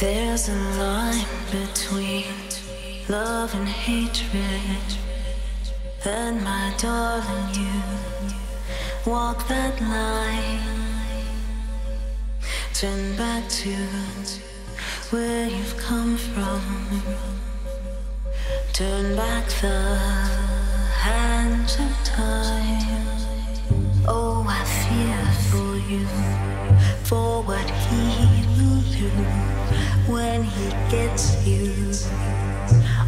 There's a line between love and hatred. And my darling, you walk that line. Turn back to where you've come from. Turn back the hands of time. Oh, I fear for you, for what he will do when he gets you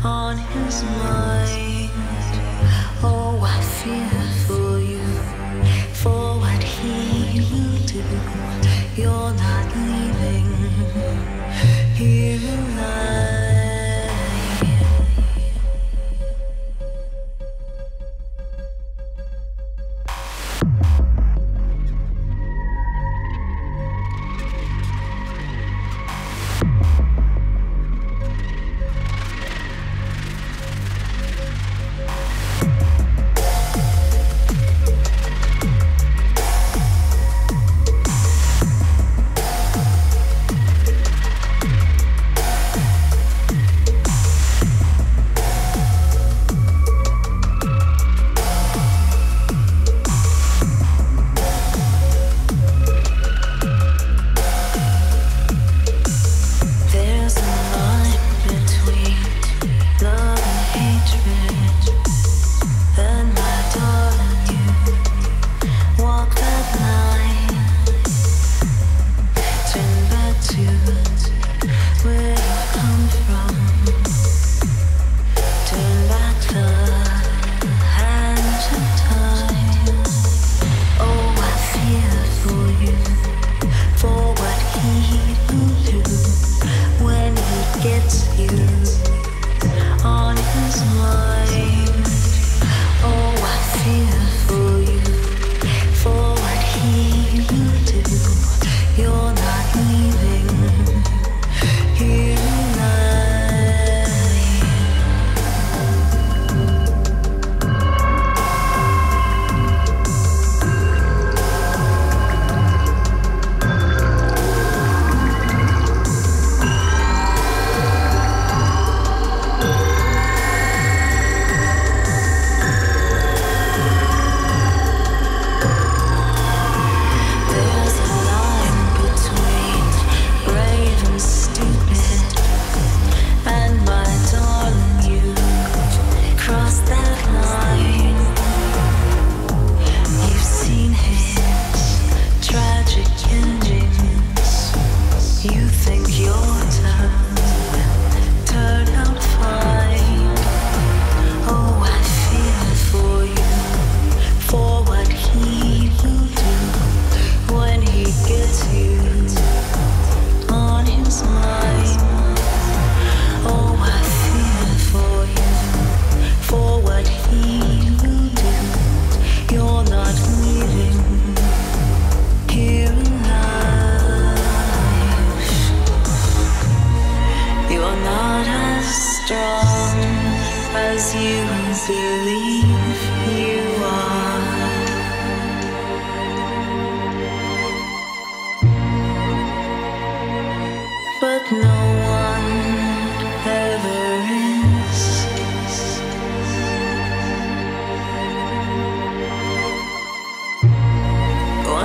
on his mind. Oh, I fear for you, for what he will do. You're not leaving here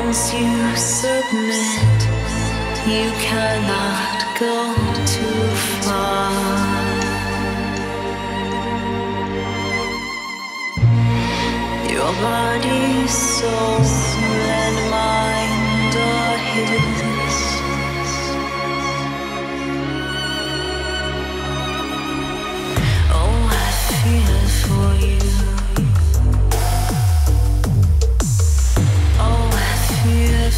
Once you submit, you cannot go too far. Your body, soul, and mind are his. Oh, I for you.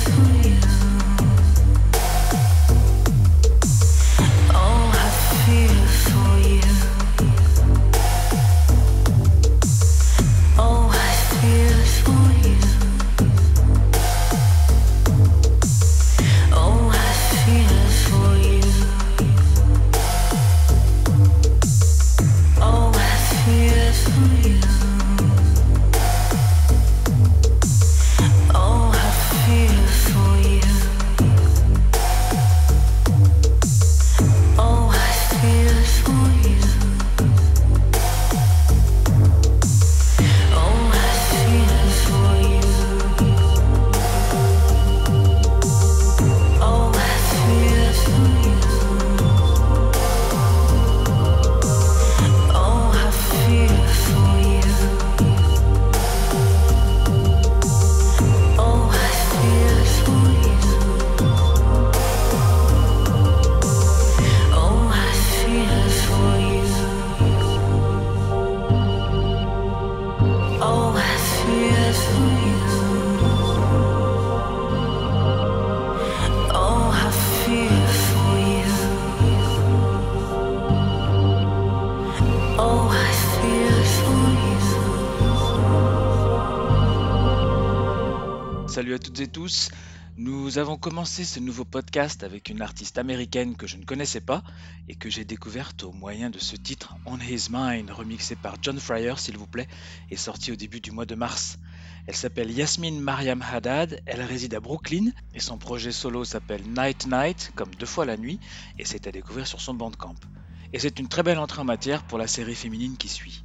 Thank you. Nous avons commencé ce nouveau podcast avec une artiste américaine que je ne connaissais pas et que j'ai découverte au moyen de ce titre On His Mind, remixé par John Fryer, s'il vous plaît, et sorti au début du mois de mars. Elle s'appelle Yasmine Mariam Haddad, elle réside à Brooklyn et son projet solo s'appelle Night Night, comme deux fois la nuit, et c'est à découvrir sur son bandcamp. Et c'est une très belle entrée en matière pour la série féminine qui suit.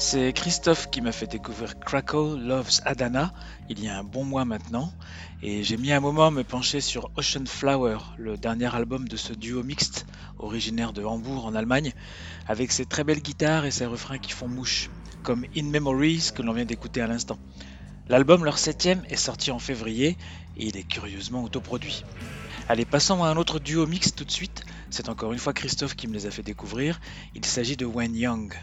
C'est Christophe qui m'a fait découvrir Krakow Loves Adana il y a un bon mois maintenant et j'ai mis un moment à me pencher sur Ocean Flower, le dernier album de ce duo mixte originaire de Hambourg en Allemagne avec ses très belles guitares et ses refrains qui font mouche comme In Memories que l'on vient d'écouter à l'instant. L'album, leur septième, est sorti en février et il est curieusement autoproduit. Allez, passons à un autre duo mixte tout de suite. C'est encore une fois Christophe qui me les a fait découvrir. Il s'agit de When Young.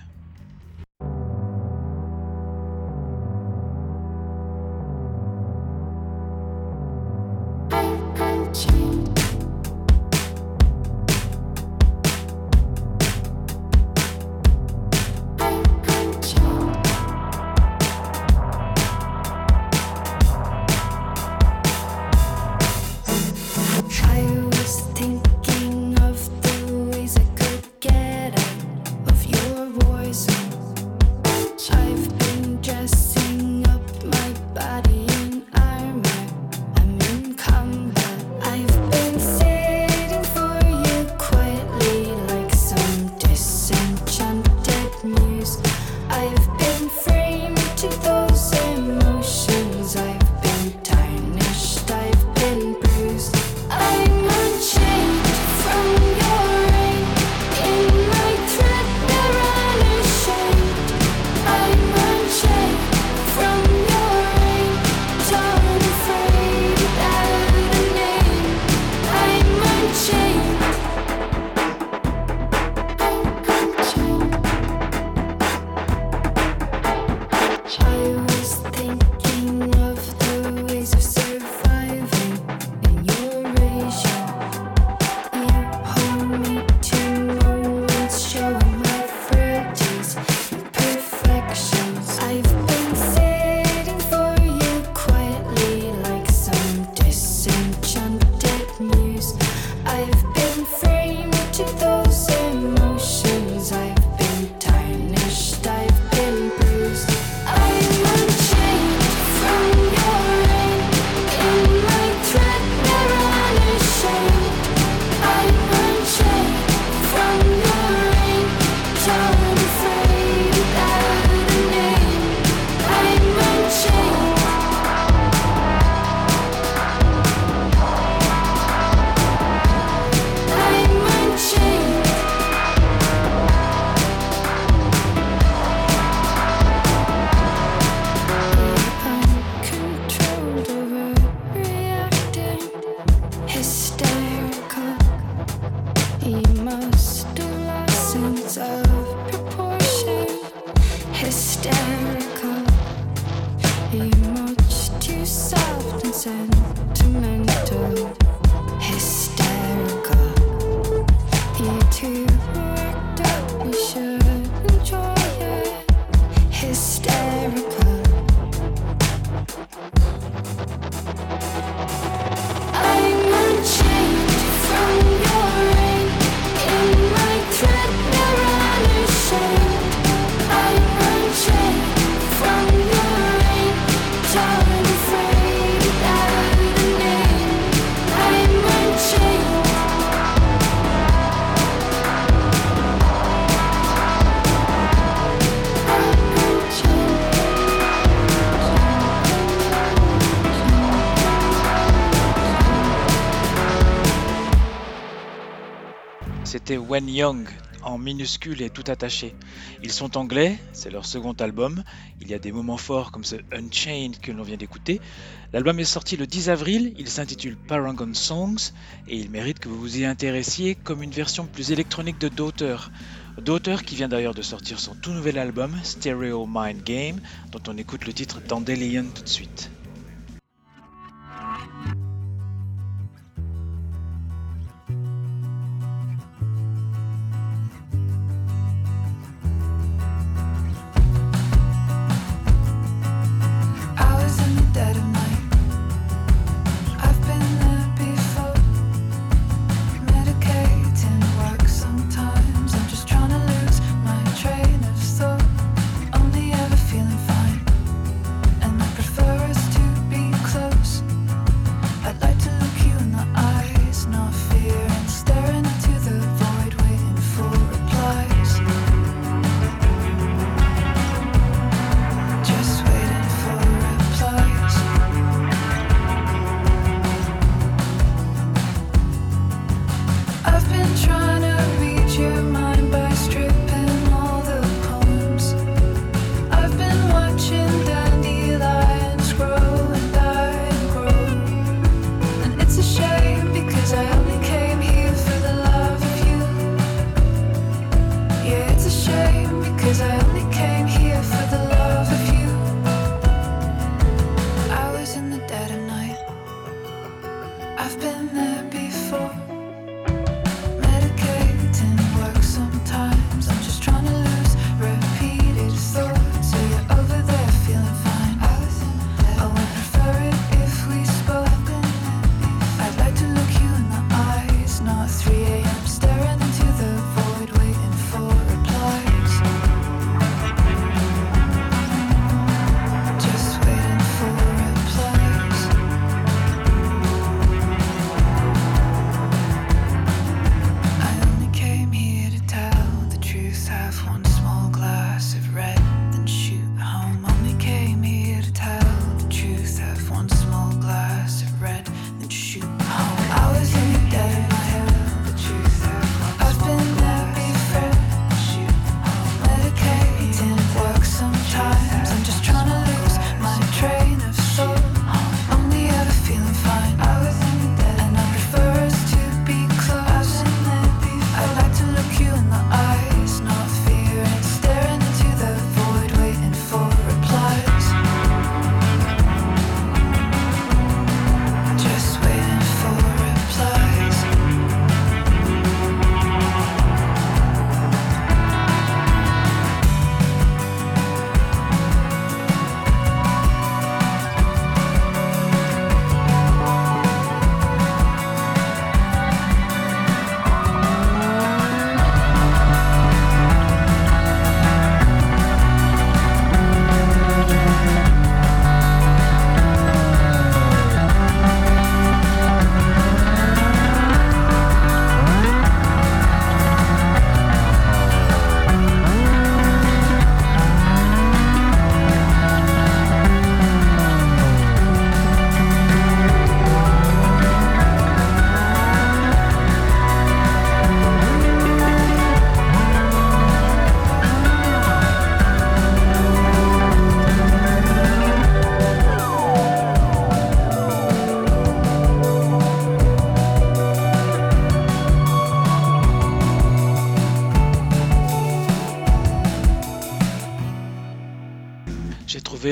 Young en minuscule et tout attaché. Ils sont anglais, c'est leur second album. Il y a des moments forts comme ce Unchained que l'on vient d'écouter. L'album est sorti le 10 avril, il s'intitule Paragon Songs et il mérite que vous vous y intéressiez comme une version plus électronique de Daughter. Daughter qui vient d'ailleurs de sortir son tout nouvel album Stereo Mind Game dont on écoute le titre Dandelion tout de suite.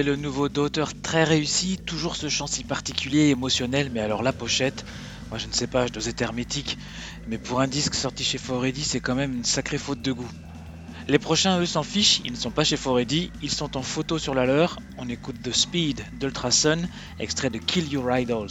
Le nouveau d'auteur très réussi, toujours ce chant si particulier et émotionnel, mais alors la pochette, moi je ne sais pas, je dois être hermétique, mais pour un disque sorti chez Foredi, c'est quand même une sacrée faute de goût. Les prochains, eux, s'en fichent, ils ne sont pas chez Foredi, ils sont en photo sur la leur. On écoute The Speed d'Ultrasun, extrait de Kill Your Idols.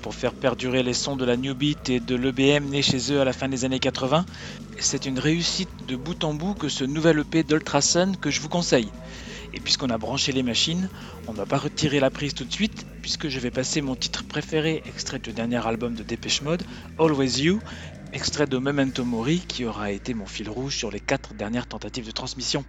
Pour faire perdurer les sons de la New Beat et de l'EBM né chez eux à la fin des années 80. C'est une réussite de bout en bout que ce nouvel EP d'Ultrasun que je vous conseille. Et puisqu'on a branché les machines, on ne va pas retirer la prise tout de suite, puisque je vais passer mon titre préféré, extrait du dernier album de Dépêche Mode, Always You, extrait de Memento Mori, qui aura été mon fil rouge sur les quatre dernières tentatives de transmission.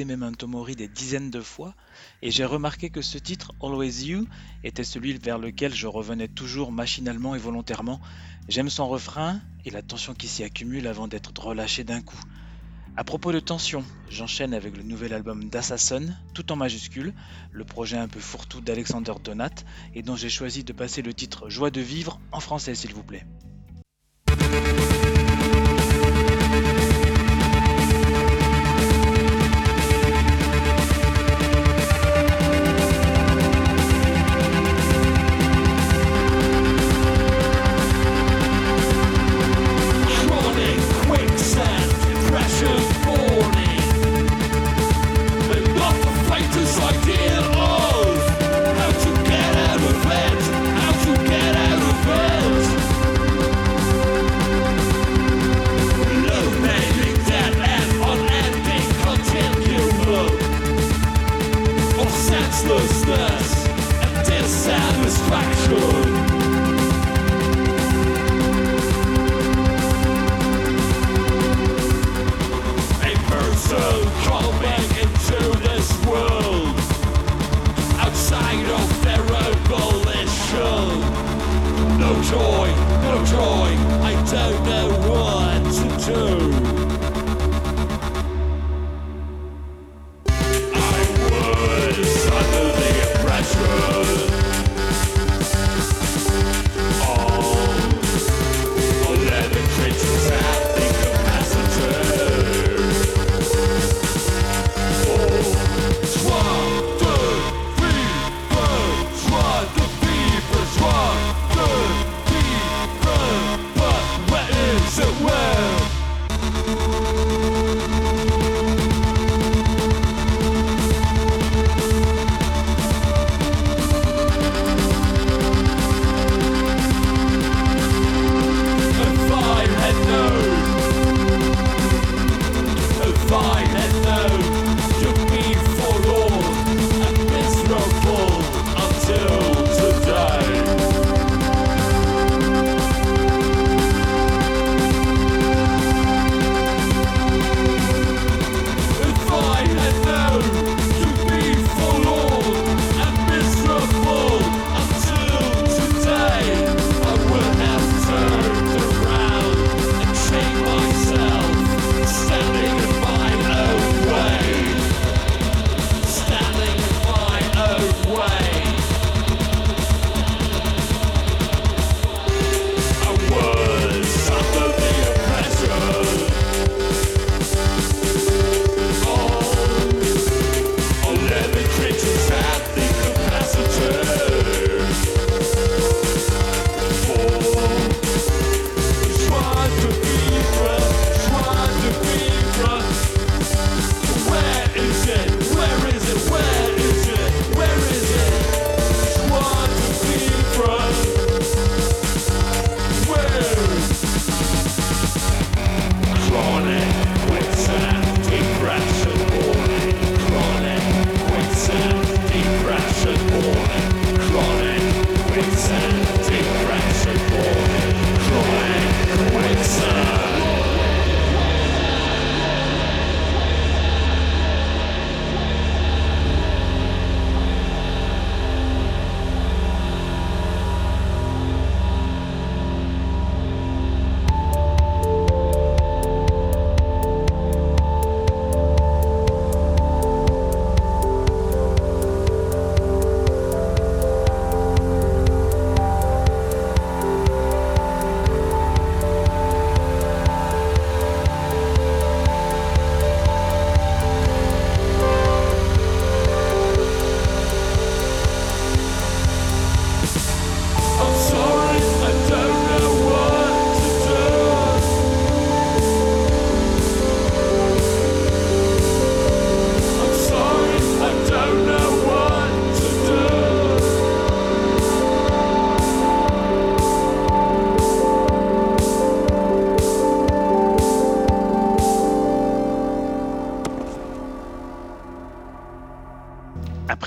Écouté Memento Mori des dizaines de fois et j'ai remarqué que ce titre, Always You, était celui vers lequel je revenais toujours machinalement et volontairement. J'aime son refrain et la tension qui s'y accumule avant d'être relâché d'un coup. À propos de tension, j'enchaîne avec le nouvel album d'Assassin, tout en majuscule, le projet un peu fourre-tout d'Alexander Donat, et dont j'ai choisi de passer le titre Joie de vivre en français s'il vous plaît.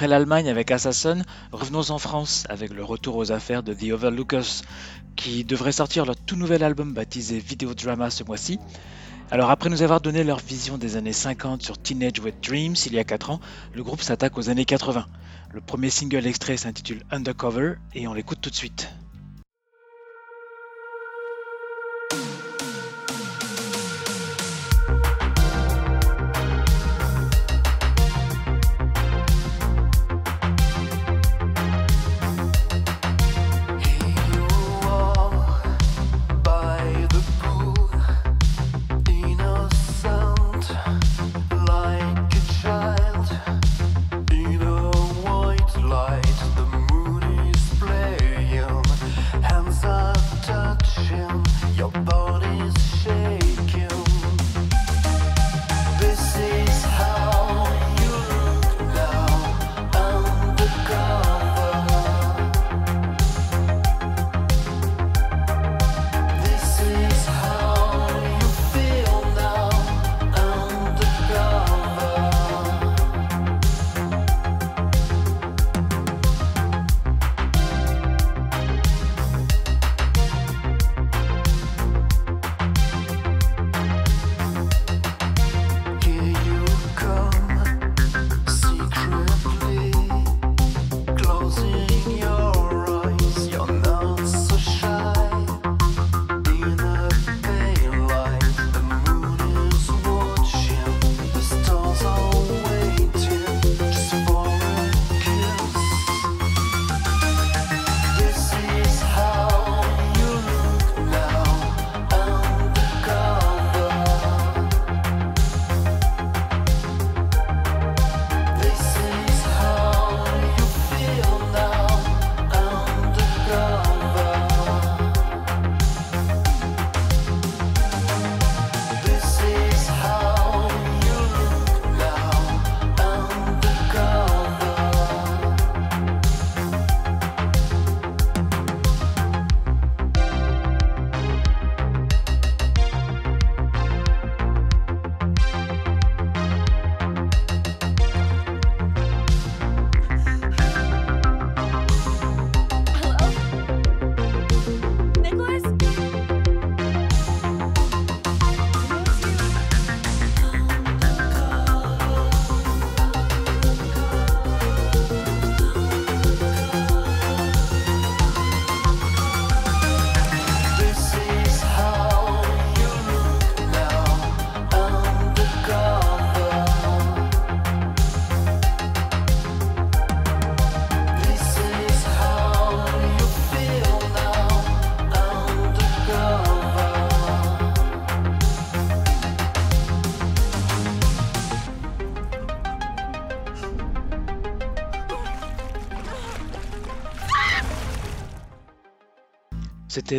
l'Allemagne avec Assassin, revenons en France avec le retour aux affaires de The Overlookers, qui devrait sortir leur tout nouvel album baptisé Videodrama ce mois-ci. Alors après nous avoir donné leur vision des années 50 sur Teenage Wet Dreams il y a 4 ans, le groupe s'attaque aux années 80. Le premier single extrait s'intitule Undercover et on l'écoute tout de suite.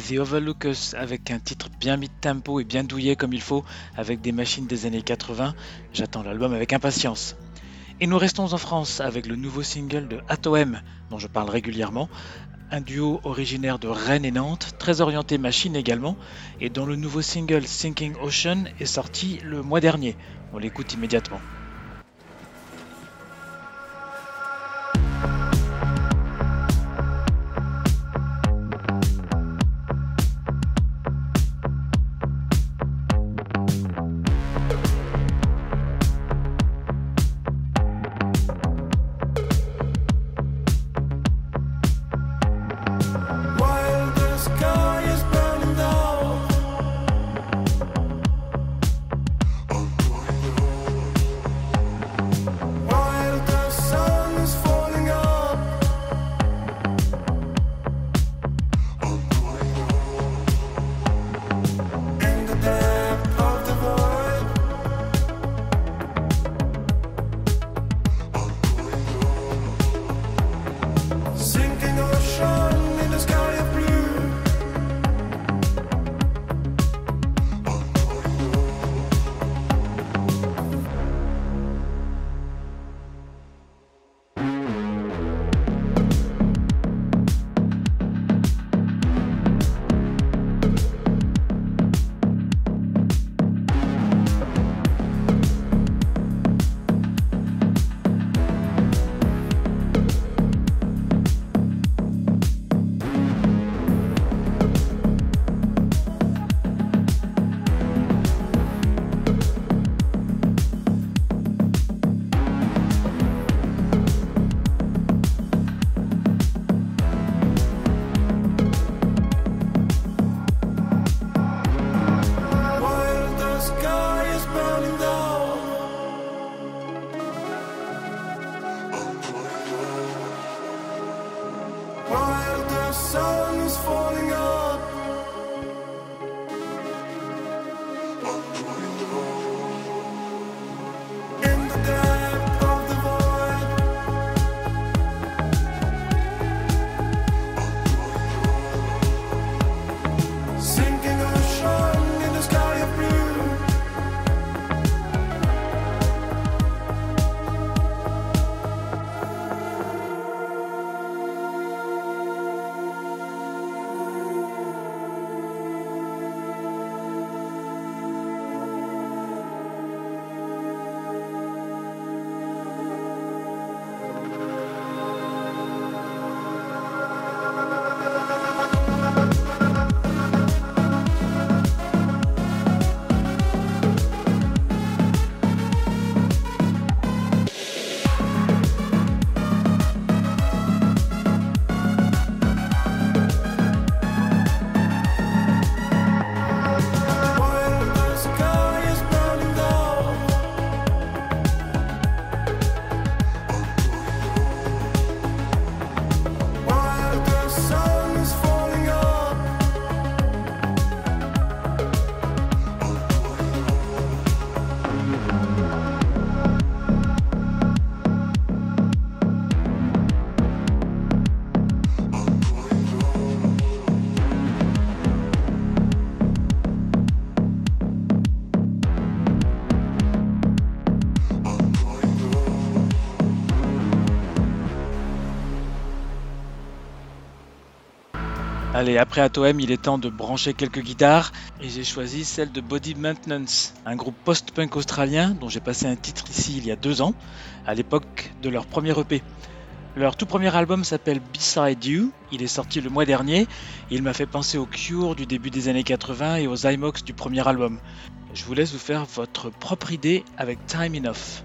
The Overlookers avec un titre bien mis de tempo et bien douillé comme il faut, avec des machines des années 80. J'attends l'album avec impatience. Et nous restons en France avec le nouveau single de Atom, dont je parle régulièrement, un duo originaire de Rennes et Nantes, très orienté machine également, et dont le nouveau single Sinking Ocean est sorti le mois dernier. On l'écoute immédiatement. Allez, après Atoem, il est temps de brancher quelques guitares et j'ai choisi celle de Body Maintenance, un groupe post-punk australien dont j'ai passé un titre ici il y a deux ans, à l'époque de leur premier EP. Leur tout premier album s'appelle Beside You, il est sorti le mois dernier et il m'a fait penser aux Cure du début des années 80 et aux Zymox du premier album. Je vous laisse vous faire votre propre idée avec Time Enough.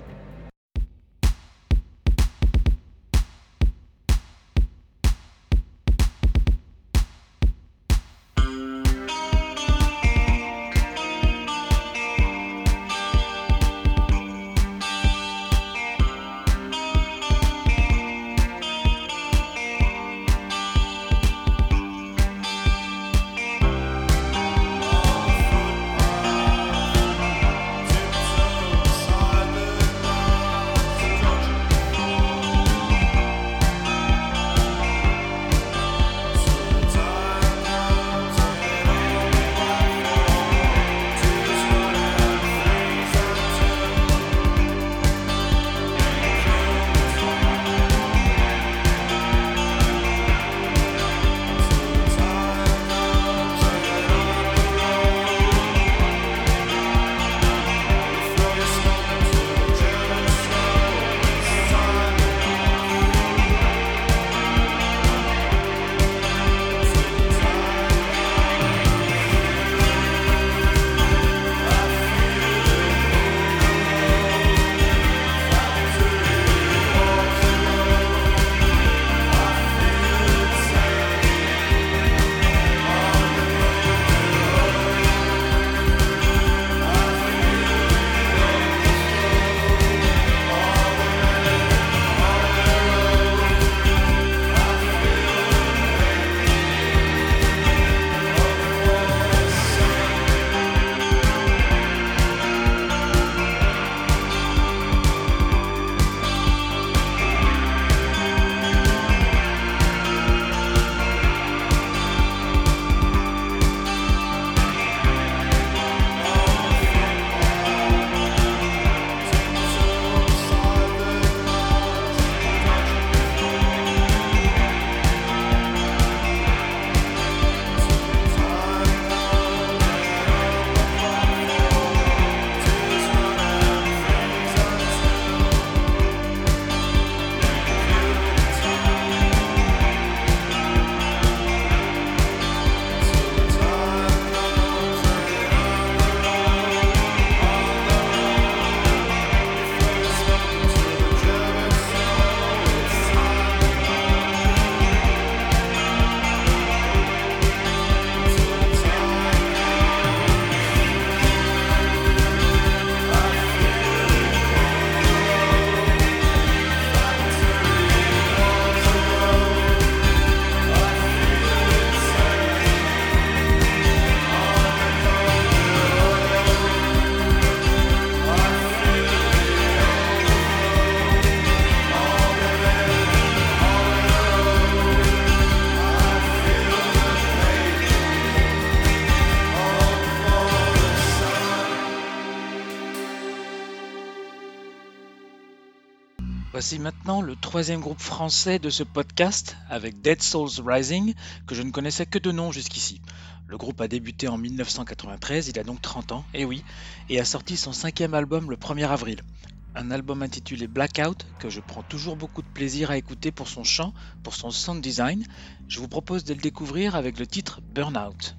Le troisième groupe français de ce podcast avec Dead Souls Rising, que je ne connaissais que de nom jusqu'ici. Le groupe a débuté en 1993, il a donc 30 ans, et oui, et a sorti son cinquième album le 1er avril. Un album intitulé Blackout, que je prends toujours beaucoup de plaisir à écouter pour son chant, pour son sound design. Je vous propose de le découvrir avec le titre Burnout.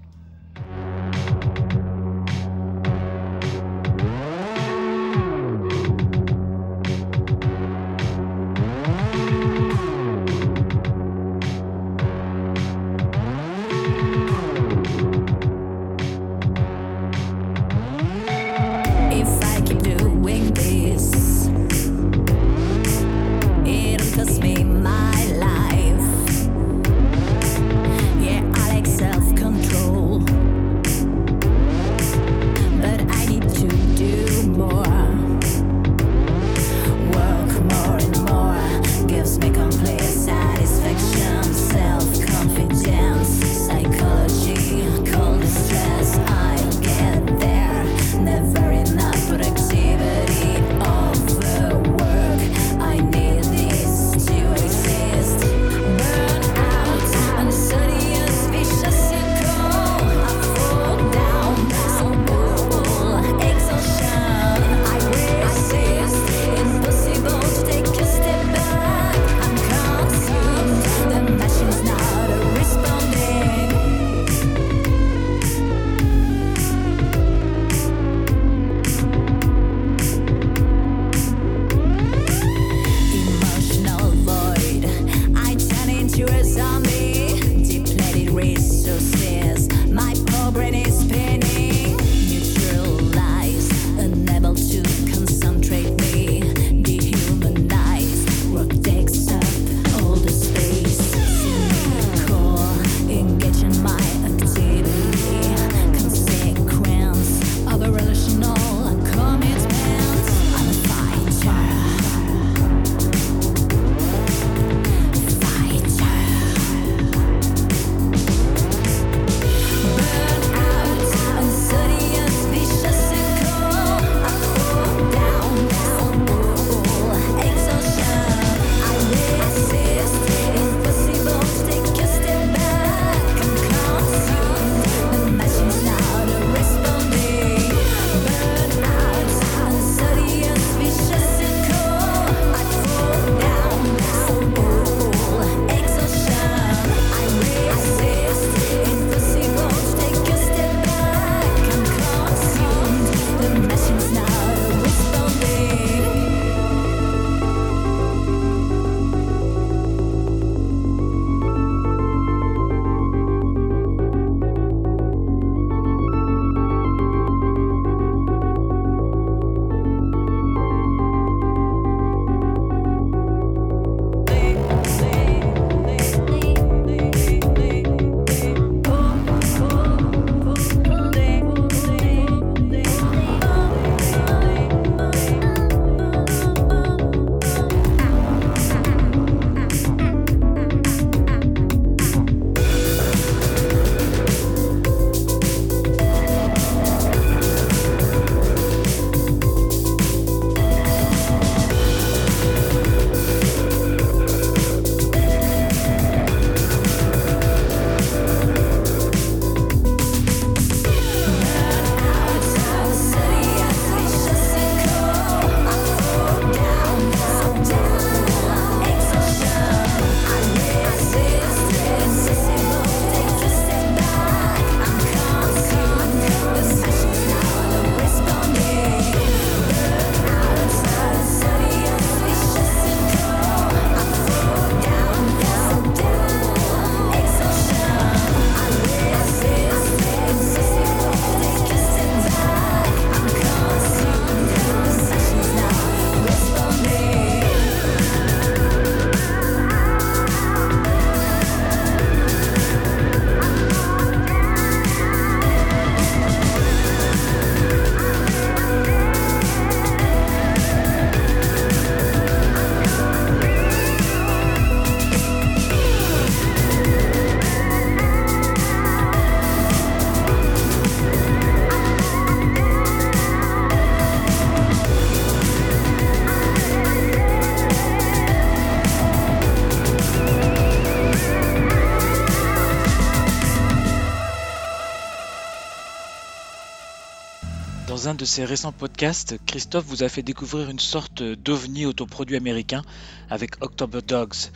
De ses récents podcasts, Christophe vous a fait découvrir une sorte d'ovni autoproduit américain avec October Dogs.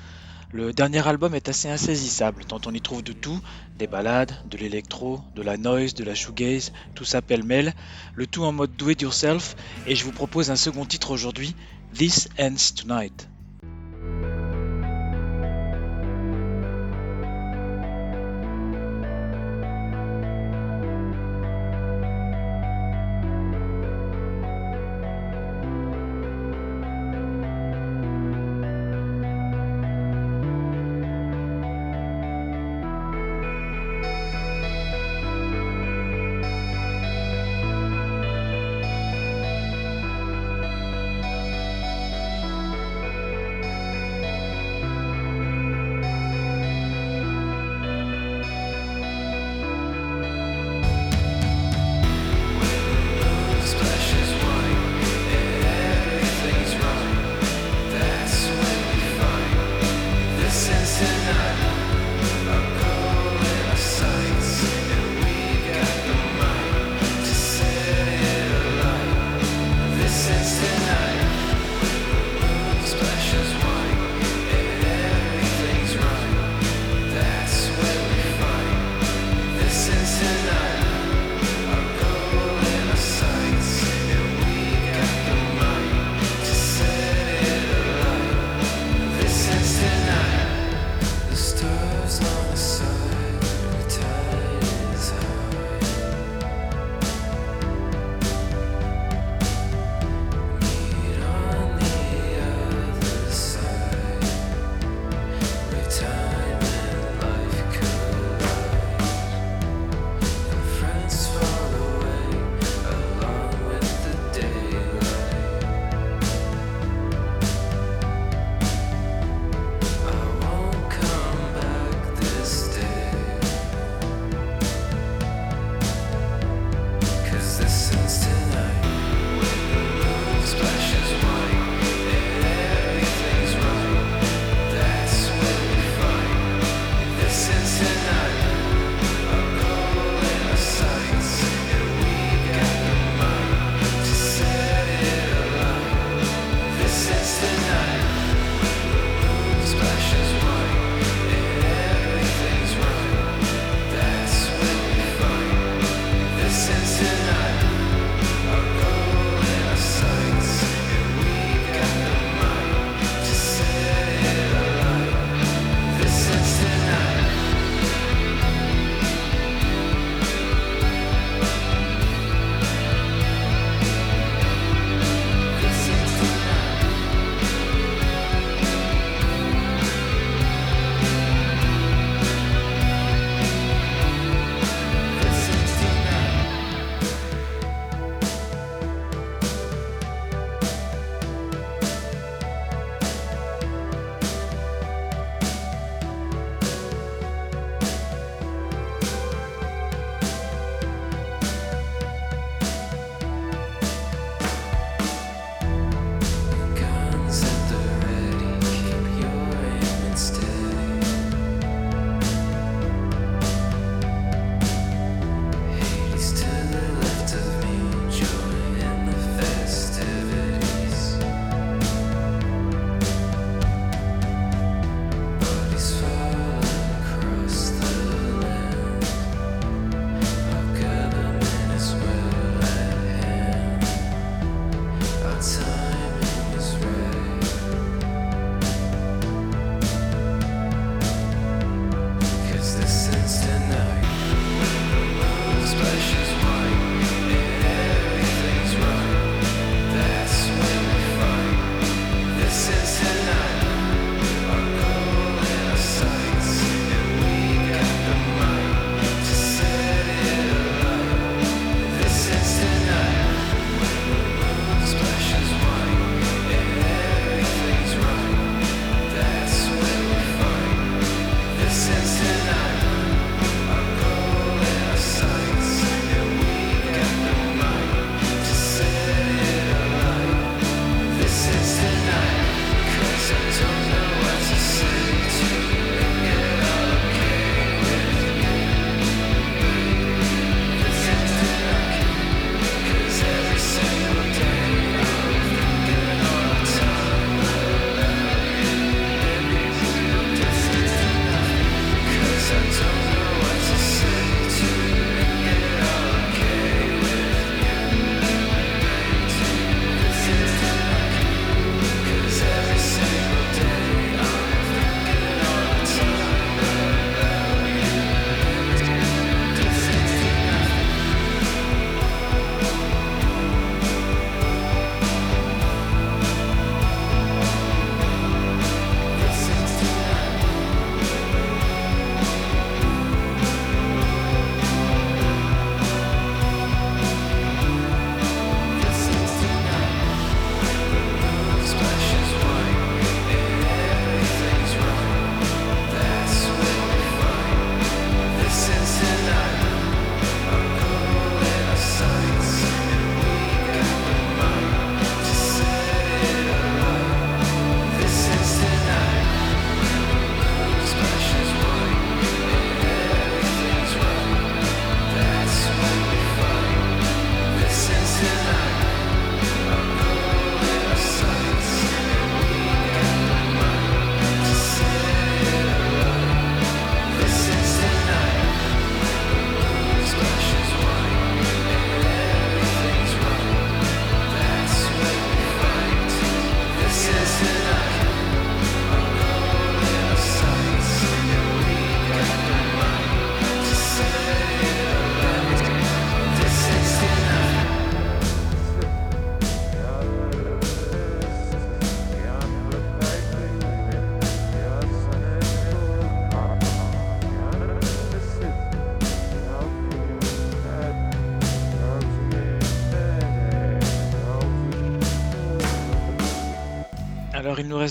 Le dernier album est assez insaisissable, tant on y trouve de tout, des ballades, de l'électro, de la noise, de la shoegaze, tout ça pêle-mêle, le tout en mode do it yourself, et je vous propose un second titre aujourd'hui, This Ends Tonight.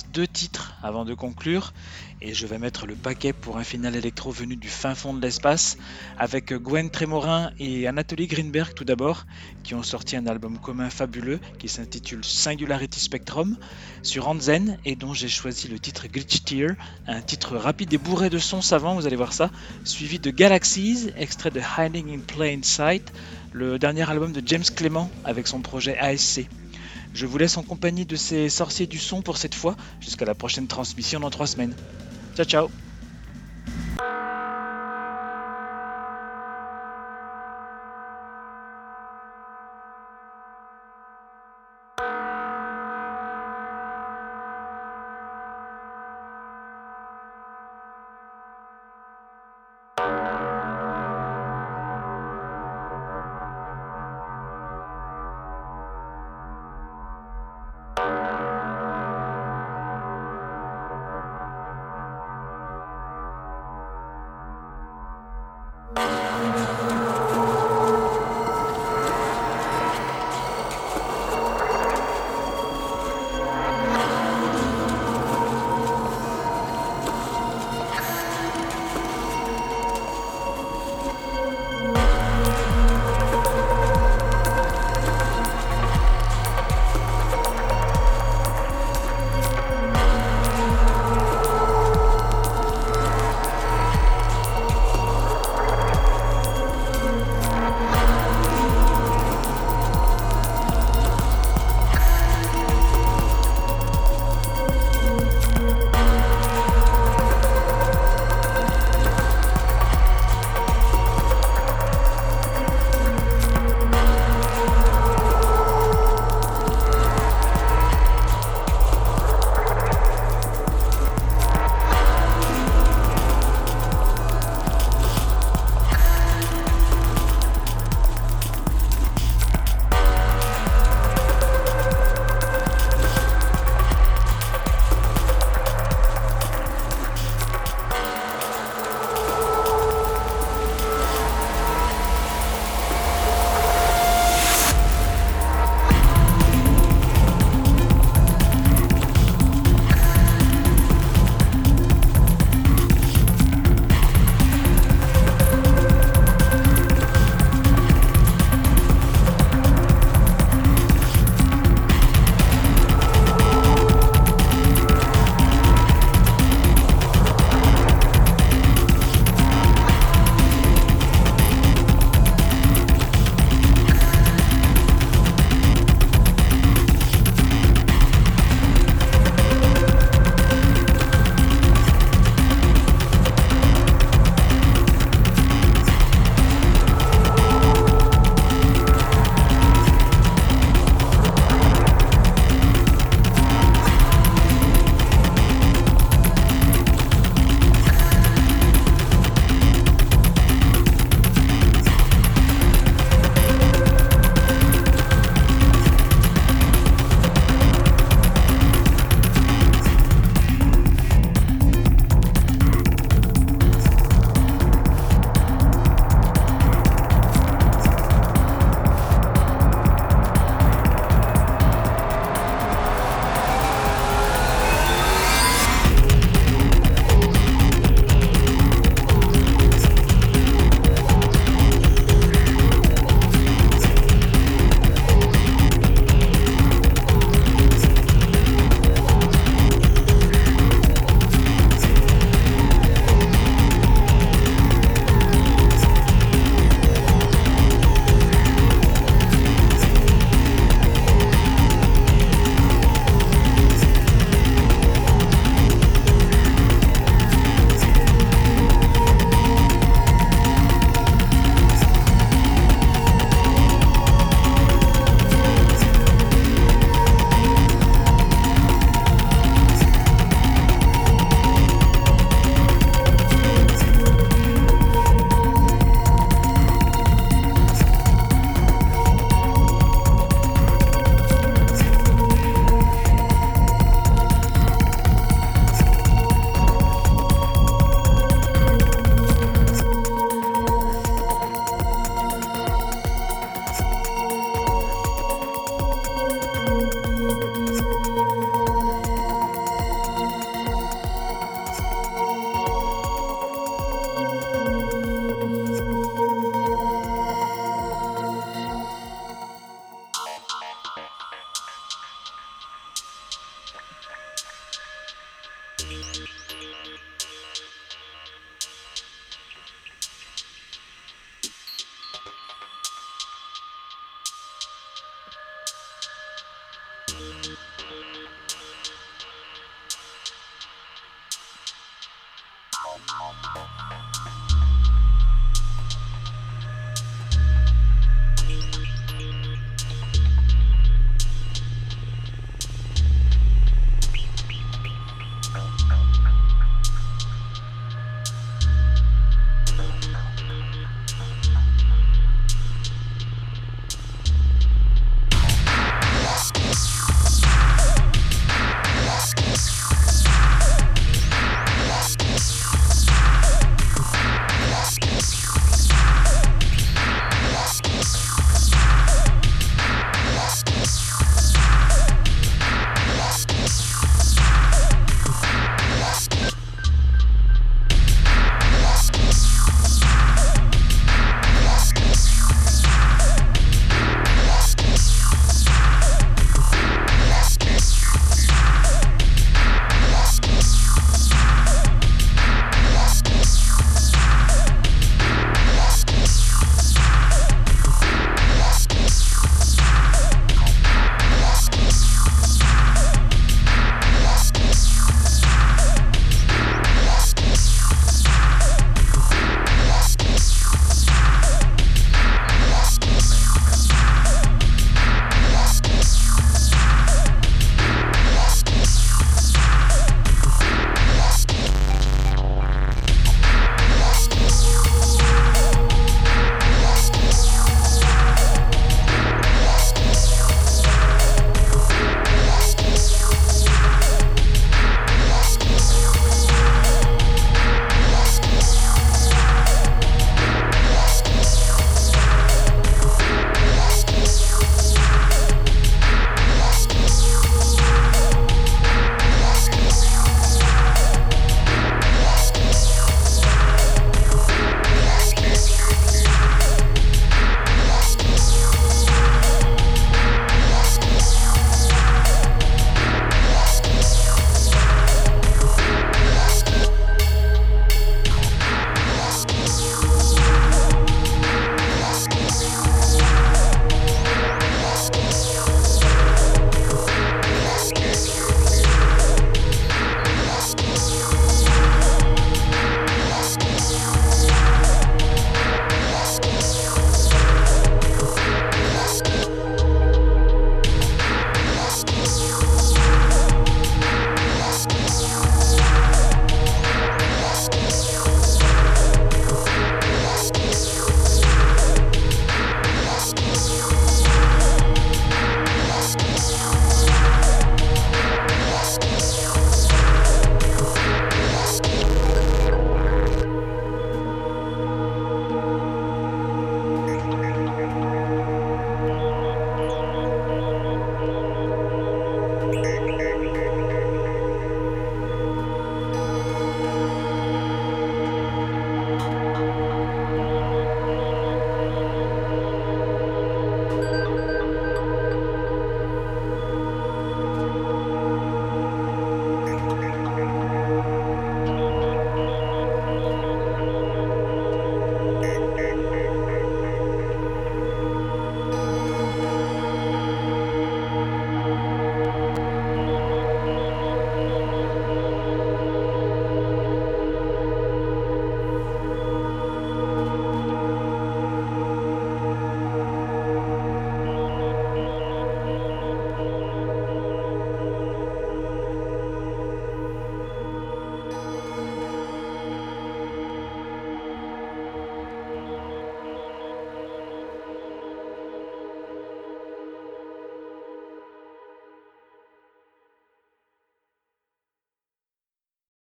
Deux titres avant de conclure et je vais mettre le paquet pour un final électro venu du fin fond de l'espace avec Gwen Trémorin et Anatoly Greenberg tout d'abord qui ont sorti un album commun fabuleux qui s'intitule Singularity Spectrum sur Anzen et dont j'ai choisi le titre Glitch Tear, un titre rapide et bourré de sons savants, vous allez voir ça, suivi de Galaxies, extrait de Hiding in Plain Sight, le dernier album de James Clement avec son projet ASC. Je vous laisse en compagnie de ces sorciers du son pour cette fois, jusqu'à la prochaine transmission dans trois semaines. Ciao ciao